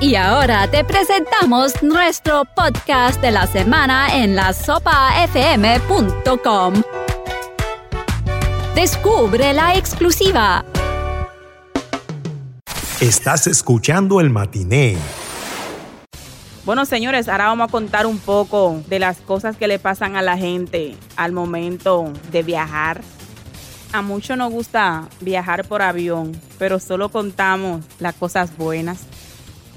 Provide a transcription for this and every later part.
Y ahora te presentamos nuestro podcast de la semana en la sopafm.com. Descubre la exclusiva. Estás escuchando el matiné. Bueno, señores, ahora vamos a contar un poco de las cosas que le pasan a la gente al momento de viajar. A muchos nos gusta viajar por avión, pero solo contamos las cosas buenas.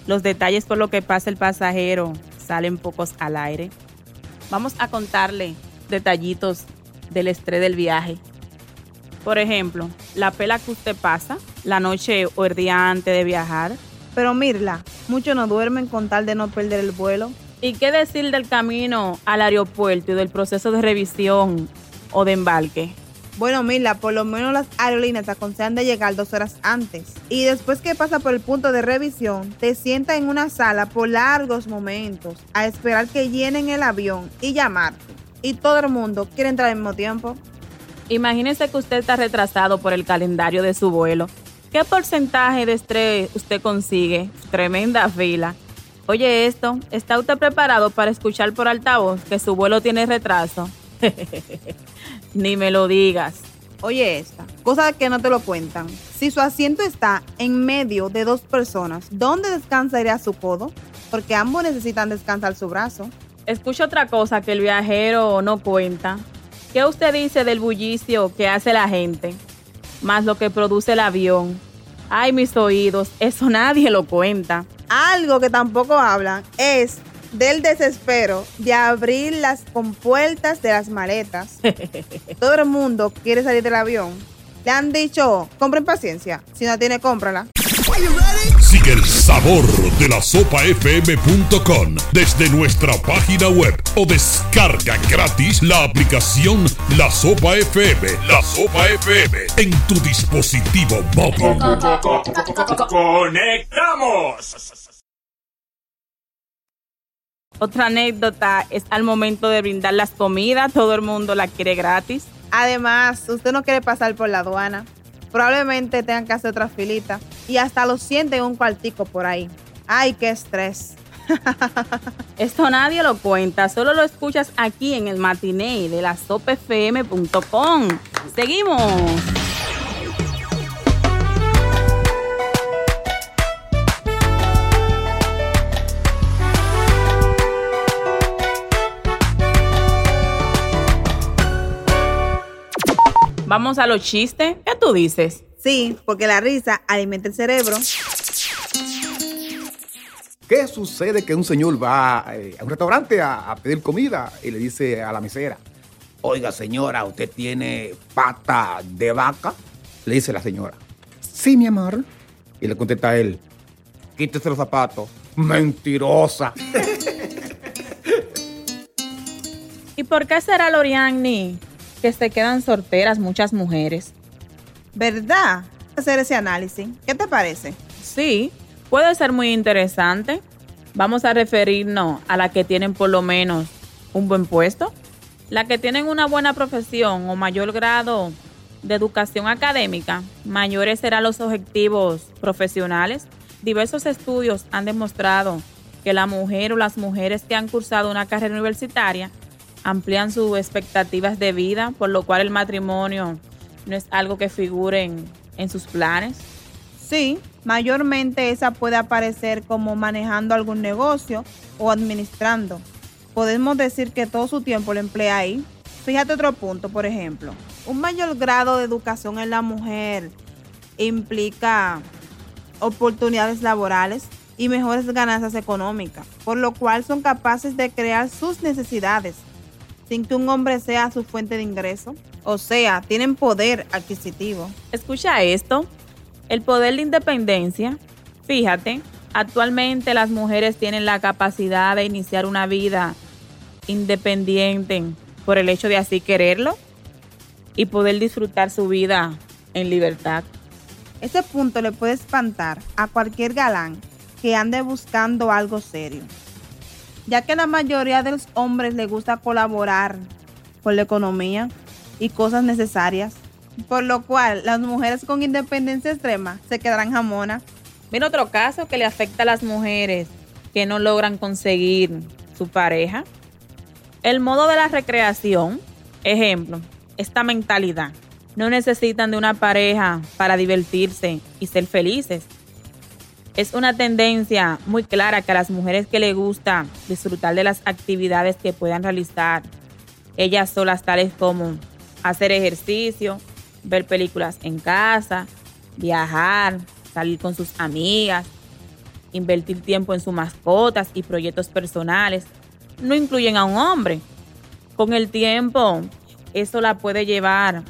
Los detalles por lo que pasa el pasajero salen pocos al aire. Vamos a contarle detallitos del estrés del viaje. Por ejemplo, la pela que usted pasa la noche o el día antes de viajar. Pero Mirla, muchos no duermen con tal de no perder el vuelo. ¿Y qué decir del camino al aeropuerto y del proceso de revisión o de embarque? Bueno, Mila, por lo menos las aerolíneas te aconsejan de llegar dos horas antes. Y después que pasa por el punto de revisión, te sienta en una sala por largos momentos a esperar que llenen el avión y llamarte. Y todo el mundo quiere entrar al mismo tiempo. Imagínese que usted está retrasado por el calendario de su vuelo. ¿Qué porcentaje de estrés usted consigue? Tremenda fila. Oye esto, ¿está usted preparado para escuchar por altavoz que su vuelo tiene retraso? Ni me lo digas. Oye esta, cosa que no te lo cuentan. Si su asiento está en medio de dos personas, ¿dónde descansaría su codo? Porque ambos necesitan descansar su brazo. Escucha otra cosa que el viajero no cuenta. ¿Qué usted dice del bullicio que hace la gente? Más lo que produce el avión. Ay, mis oídos, eso nadie lo cuenta. Algo que tampoco hablan es del desespero de abrir las compuertas de las maletas. Todo el mundo quiere salir del avión. Le han dicho, compren paciencia. Si no tiene, cómprala. Sigue el sabor de la sopafm.com desde nuestra página web o descarga gratis la aplicación La Sopa FM. La Sopa FM en tu dispositivo móvil. ¡Conectamos! Otra anécdota es al momento de brindar las comidas, todo el mundo la quiere gratis. Además, usted no quiere pasar por la aduana. Probablemente tengan que hacer otra filita y hasta lo sienten un cuartico por ahí. ¡Ay, qué estrés! Esto nadie lo cuenta, solo lo escuchas aquí en el matiné de la sopfm.com. Seguimos. Vamos a los chistes. ¿Qué tú dices? Sí, porque la risa alimenta el cerebro. ¿Qué sucede que un señor va eh, a un restaurante a, a pedir comida y le dice a la mesera, oiga señora, ¿usted tiene pata de vaca? Le dice la señora, sí mi amor. Y le contesta a él, quítese los zapatos, mentirosa. ¿Y por qué será Loriani que se quedan solteras muchas mujeres? ¿Verdad? Hacer ese análisis. ¿Qué te parece? Sí, puede ser muy interesante. Vamos a referirnos a las que tienen por lo menos un buen puesto, las que tienen una buena profesión o mayor grado de educación académica, mayores serán los objetivos profesionales. Diversos estudios han demostrado que la mujer o las mujeres que han cursado una carrera universitaria amplían sus expectativas de vida, por lo cual el matrimonio no es algo que figure en, en sus planes. Sí, mayormente esa puede aparecer como manejando algún negocio o administrando. Podemos decir que todo su tiempo lo emplea ahí. Fíjate otro punto, por ejemplo. Un mayor grado de educación en la mujer implica oportunidades laborales y mejores ganancias económicas, por lo cual son capaces de crear sus necesidades sin que un hombre sea su fuente de ingreso. O sea, tienen poder adquisitivo. Escucha esto, el poder de independencia. Fíjate, actualmente las mujeres tienen la capacidad de iniciar una vida independiente por el hecho de así quererlo y poder disfrutar su vida en libertad. Ese punto le puede espantar a cualquier galán que ande buscando algo serio, ya que la mayoría de los hombres les gusta colaborar con la economía y cosas necesarias, por lo cual las mujeres con independencia extrema se quedarán jamonas. Mira otro caso que le afecta a las mujeres que no logran conseguir su pareja. El modo de la recreación, ejemplo, esta mentalidad. No necesitan de una pareja para divertirse y ser felices. Es una tendencia muy clara que a las mujeres que les gusta disfrutar de las actividades que puedan realizar ellas solas, tales como hacer ejercicio, ver películas en casa, viajar, salir con sus amigas, invertir tiempo en sus mascotas y proyectos personales, no incluyen a un hombre. Con el tiempo, eso la puede llevar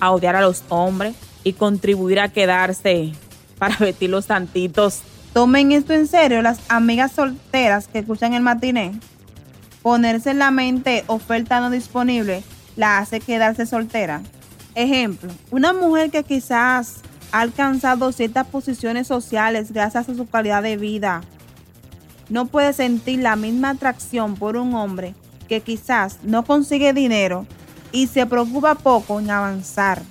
a odiar a los hombres y contribuir a quedarse para vestir los santitos. Tomen esto en serio las amigas solteras que escuchan el matiné. Ponerse en la mente oferta no disponible la hace quedarse soltera. Ejemplo, una mujer que quizás ha alcanzado ciertas posiciones sociales gracias a su calidad de vida no puede sentir la misma atracción por un hombre que quizás no consigue dinero y se preocupa poco en avanzar.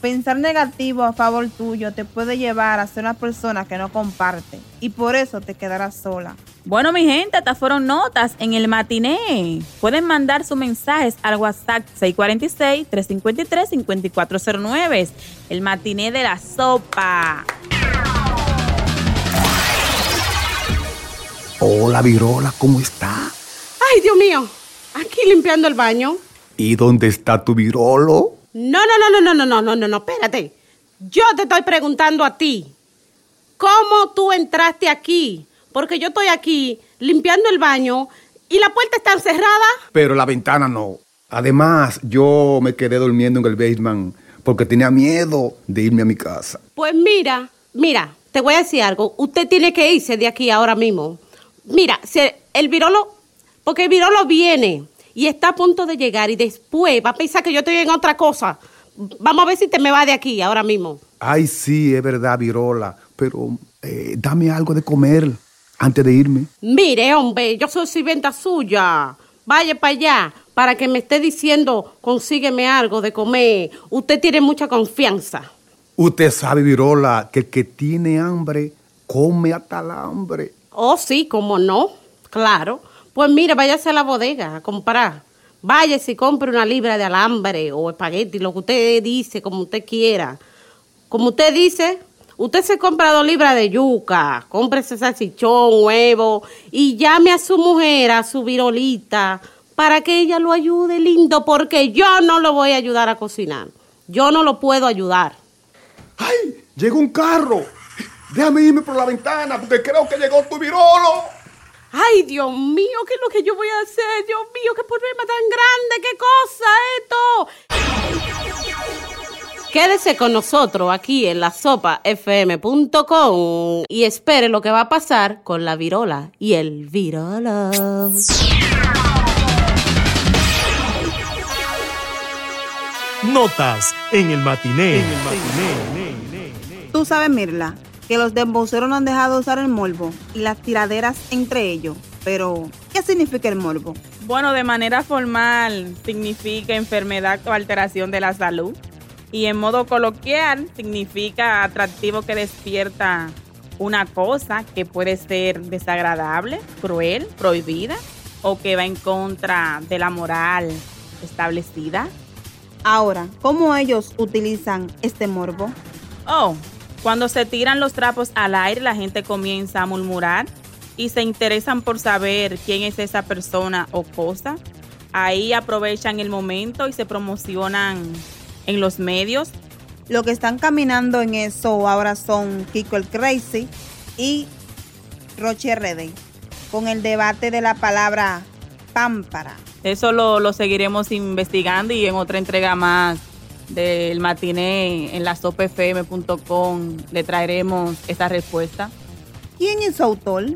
Pensar negativo a favor tuyo te puede llevar a ser una persona que no comparte y por eso te quedarás sola. Bueno, mi gente, estas fueron notas en el matiné. Pueden mandar sus mensajes al WhatsApp 646-353-5409. El matiné de la sopa. Hola, Virola, ¿cómo está? Ay, Dios mío, aquí limpiando el baño. ¿Y dónde está tu Virolo? No, no, no, no, no, no, no, no, no, no, espérate. Yo te estoy preguntando a ti. ¿Cómo tú entraste aquí? Porque yo estoy aquí limpiando el baño y la puerta está cerrada. Pero la ventana no. Además, yo me quedé durmiendo en el basement porque tenía miedo de irme a mi casa. Pues mira, mira, te voy a decir algo. Usted tiene que irse de aquí ahora mismo. Mira, si el virolo, porque el virolo viene y está a punto de llegar y después va a pensar que yo estoy en otra cosa. Vamos a ver si te me va de aquí ahora mismo. Ay, sí, es verdad, Virola, pero eh, dame algo de comer antes de irme. Mire, hombre, yo soy sirvienta suya. Vaya para allá para que me esté diciendo, consígueme algo de comer. Usted tiene mucha confianza. Usted sabe, Virola, que el que tiene hambre come hasta el hambre. Oh, sí, cómo no, claro. Pues mire, váyase a la bodega a comprar. Váyase y compre una libra de alambre o espagueti, lo que usted dice, como usted quiera. Como usted dice, usted se compra dos libras de yuca, cómprese salchichón, huevo y llame a su mujer, a su virolita, para que ella lo ayude, lindo, porque yo no lo voy a ayudar a cocinar. Yo no lo puedo ayudar. ¡Ay! Llegó un carro. Déjame irme por la ventana porque creo que llegó tu virolo. Ay, Dios mío, ¿qué es lo que yo voy a hacer? Dios mío, qué problema tan grande, qué cosa esto. Quédese con nosotros aquí en la sopafm.com y espere lo que va a pasar con la virola y el virola. Notas en el matiné. Tú sabes, Mirla, que los demboceros no han dejado de usar el morbo y las tiraderas entre ellos. Pero, ¿qué significa el morbo? Bueno, de manera formal significa enfermedad o alteración de la salud. Y en modo coloquial significa atractivo que despierta una cosa que puede ser desagradable, cruel, prohibida o que va en contra de la moral establecida. Ahora, ¿cómo ellos utilizan este morbo? Oh, cuando se tiran los trapos al aire, la gente comienza a murmurar y se interesan por saber quién es esa persona o cosa. Ahí aprovechan el momento y se promocionan en los medios. Lo que están caminando en eso ahora son Kiko el Crazy y Roche RD, con el debate de la palabra pámpara. Eso lo, lo seguiremos investigando y en otra entrega más del matiné en la sopfm.com le traeremos esa respuesta. ¿Quién es su autor?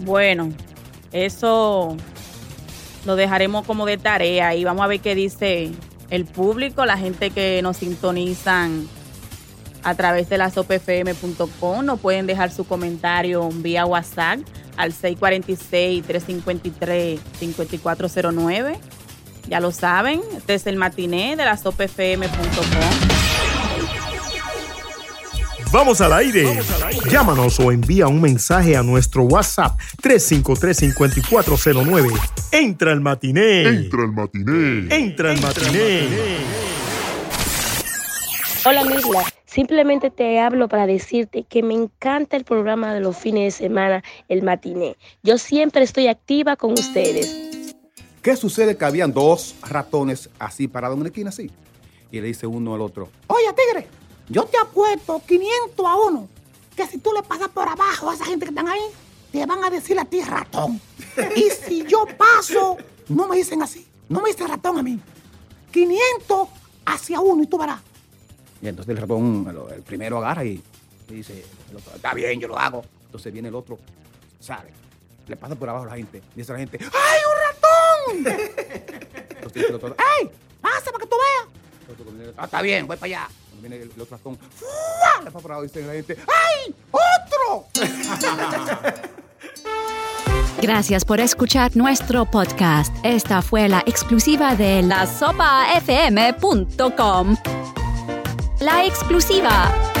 Bueno, eso lo dejaremos como de tarea y vamos a ver qué dice el público, la gente que nos sintonizan a través de la sopfm.com. Nos pueden dejar su comentario vía WhatsApp al 646-353-5409. Ya lo saben, este es el matiné de la sopfm.com. Vamos al aire. Llámanos o envía un mensaje a nuestro WhatsApp 353-5409. Entra el matiné. Entra el matiné. Entra el matiné. Hola Mirla, simplemente te hablo para decirte que me encanta el programa de los fines de semana, el matiné. Yo siempre estoy activa con ustedes. ¿Qué sucede? Que habían dos ratones así parados en una esquina así. Y le dice uno al otro, oye tigre, yo te apuesto 500 a uno que si tú le pasas por abajo a esa gente que están ahí, te van a decir a ti ratón. Y si yo paso, no me dicen así, no me dicen ratón a mí. 500 hacia uno y tú verás. Y entonces el ratón, el, primero agarra y le dice, el otro, está bien, yo lo hago. Entonces viene el otro, sale, le pasa por abajo a la gente, dice a la gente, ¡ay, ratón! ¡ay, pasa para que tú veas! "Ah, está bien, voy para allá. Cuando viene el, el otro ratón, ¡fua! le por abajo y dice la gente, ¡ay, otro! Gracias por escuchar nuestro podcast. Esta fue la exclusiva de la sopafm.com. La exclusiva.